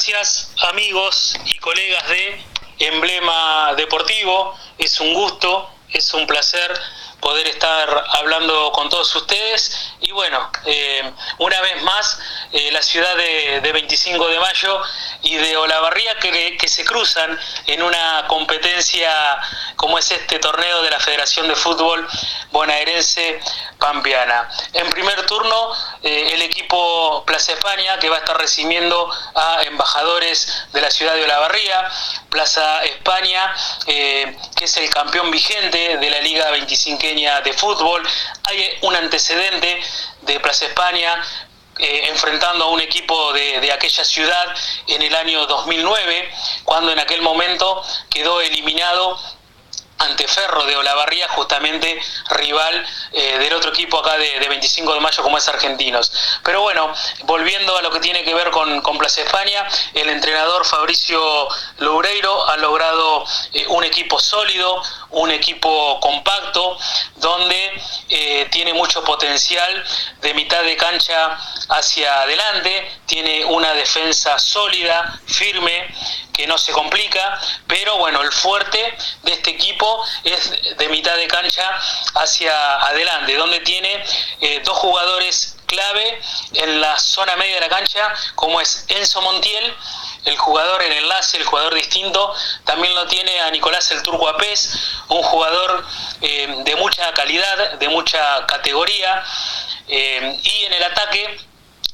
gracias amigos y colegas de Emblema Deportivo. Es un gusto, es un placer poder estar hablando con todos ustedes. Y bueno, eh, una vez más, eh, la ciudad de, 25 de mayo y de Olavarría que, se cruzan en una competencia como es este torneo de la Federación de Fútbol bonaerense pampeana. En primer turno, eh, el equipo Plaza España, que va a estar recibiendo a embajadores de la ciudad de Olavarría, Plaza España, que es el campeón vigente de la Liga 25 de fútbol. Hay un antecedente de Plaza España eh, enfrentando a un equipo de, de, aquella ciudad en el año 2009, cuando en aquel momento quedó eliminado ante Ferro de Olavarría, justamente rival eh, del otro equipo acá de, 25 de mayo como es Argentinos. Pero bueno, volviendo a lo que tiene que ver con, con Plaza España, el entrenador Fabricio Loureiro ha logrado eh, un equipo sólido, un equipo compacto, donde eh, tiene mucho potencial de mitad de cancha hacia adelante, tiene una defensa sólida, firme, que no se complica, pero bueno, el fuerte de este equipo es de mitad de cancha hacia adelante, donde tiene eh, dos jugadores clave en la zona media de la cancha, como es Enzo Montiel, el jugador en enlace, el jugador distinto, también lo tiene a Nicolás el Turco Apés, un jugador eh, de mucha calidad, de mucha categoría, eh, y en el ataque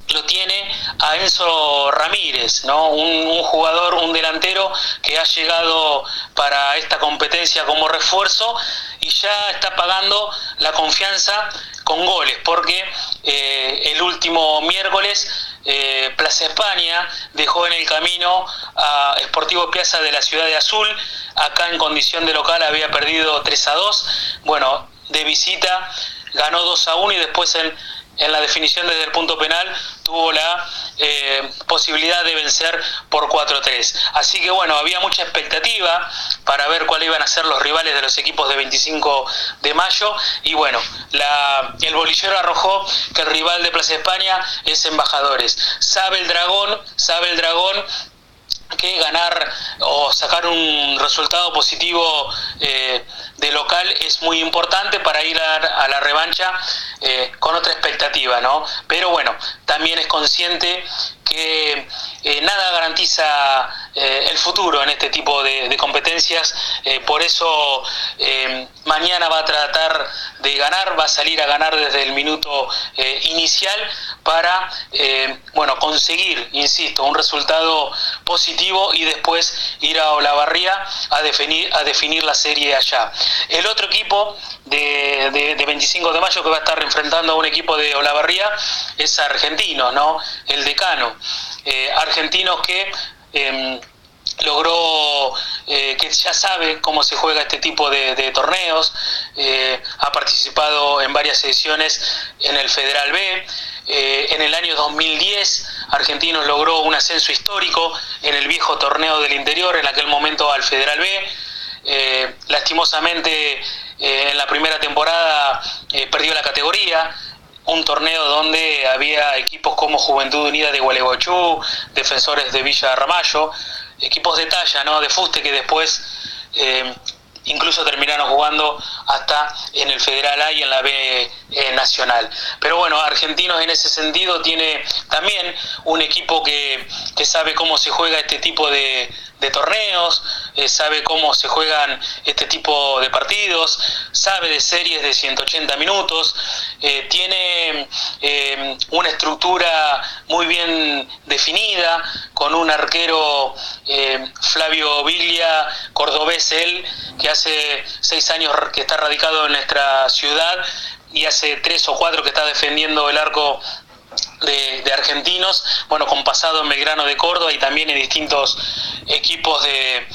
lo tiene a Enzo Ramírez, ¿no? Un, jugador, un delantero que ha llegado para esta competencia como refuerzo y ya está pagando la confianza con goles, porque eh, el último miércoles eh, Plaza España dejó en el camino a Sportivo Piazza de la ciudad de Azul, acá en condición de local había perdido 3 a 2, bueno, de visita ganó 2 a 1 y después en en la definición desde el punto penal tuvo la eh, posibilidad de vencer por 4-3. Así que bueno, había mucha expectativa para ver cuáles iban a ser los rivales de los equipos de 25 de mayo y bueno, el bolillero arrojó que el rival de Plaza España es Embajadores. Sabe el dragón, sabe el dragón que ganar o sacar un resultado positivo eh, de local es muy importante para ir a, la revancha eh, con otra expectativa, ¿no? Pero bueno, también es consciente que eh, nada garantiza eh, el futuro en este tipo de, competencias, por eso mañana va a tratar de ganar, va a salir a ganar desde el minuto inicial para bueno, conseguir, insisto, un resultado positivo y después ir a Olavarría a definir, a definir la serie allá. El otro equipo de, de, 25 de mayo que va a estar enfrentando a un equipo de Olavarría es argentino, ¿no? El decano. Eh, argentinos que em, logró, eh, que ya sabe cómo se juega este tipo de, torneos, eh, ha participado en varias sesiones en el Federal B. en el año 2010, Argentinos logró un ascenso histórico en el viejo torneo del interior, en aquel momento al Federal B. lastimosamente, en la primera temporada perdió la categoría, un torneo donde había equipos como Juventud Unida de Gualeguaychú, Defensores de Villa Ramallo, equipos de talla, ¿no? de fuste que después eh, incluso terminaron jugando hasta en el Federal A y en la B eh, Nacional. Pero bueno, Argentinos en ese sentido tiene también un equipo que, que sabe cómo se juega este tipo de, de torneos, eh, sabe cómo se juegan este tipo de partidos, sabe de series de 180 minutos, eh, tiene eh, una estructura muy bien definida, con un arquero Flavio Viglia, cordobés él, que hace seis años que está radicado en nuestra ciudad y hace tres o cuatro que está defendiendo el arco de, argentinos, bueno, con pasado en Belgrano de Córdoba y también en distintos equipos de,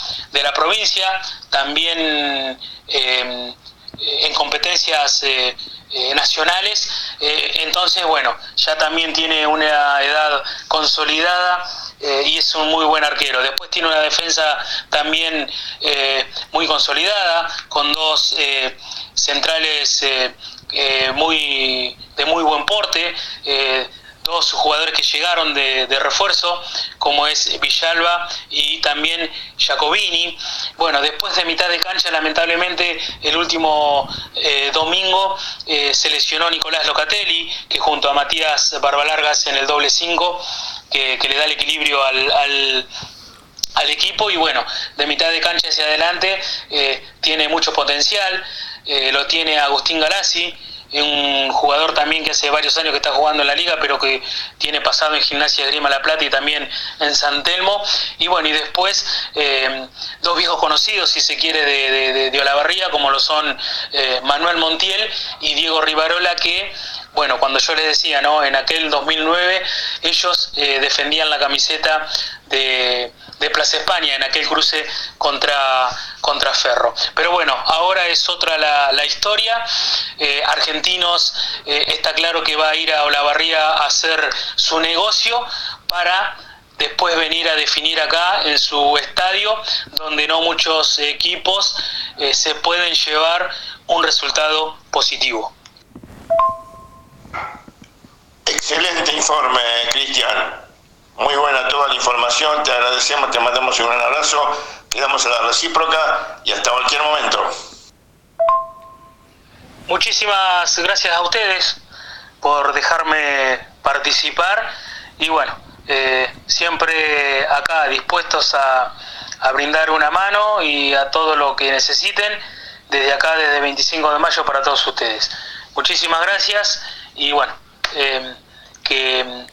la provincia, también eh, en competencias eh, eh, nacionales, entonces, bueno, ya también tiene una edad consolidada y es un muy buen arquero. Después tiene una defensa también muy consolidada, con dos centrales muy de muy buen porte dos jugadores que llegaron de, refuerzo, como es Villalba y también Jacobini. Bueno, después de mitad de cancha, lamentablemente, el último eh, domingo eh, se lesionó Nicolás Locatelli, que junto a Matías Barbalargas en el doble 5, que, le da el equilibrio al, al equipo y bueno, de mitad de cancha hacia adelante eh, tiene mucho potencial, lo tiene Agustín Galassi, un jugador también que hace varios años que está jugando en la liga, pero que tiene pasado en Gimnasia Grima La Plata y también en San Telmo. Y bueno, y después eh, dos viejos conocidos, si se quiere, de, de, Olavarría, como lo son eh, Manuel Montiel y Diego Rivarola, que bueno, cuando yo les decía, ¿no? En aquel 2009 ellos eh, defendían la camiseta de, Plaza España en aquel cruce contra, contra Ferro. Pero bueno, ahora es otra la, historia. Eh, Argentinos eh, está claro que va a ir a Olavarría a hacer su negocio para después venir a definir acá en su estadio, donde no muchos equipos se pueden llevar un resultado positivo. Excelente informe, Cristian. Muy buena toda la información, te agradecemos, te mandamos un gran abrazo, quedamos a la recíproca y hasta cualquier momento. Muchísimas gracias a ustedes por dejarme participar y bueno, eh, siempre acá dispuestos a, a brindar una mano y a todo lo que necesiten desde acá, desde 25 de mayo para todos ustedes. Muchísimas gracias y bueno, eh, que,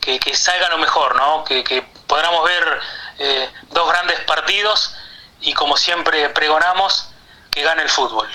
que, salga lo mejor, ¿no? que, que podamos ver eh, dos grandes partidos y como siempre pregonamos, que gane el fútbol.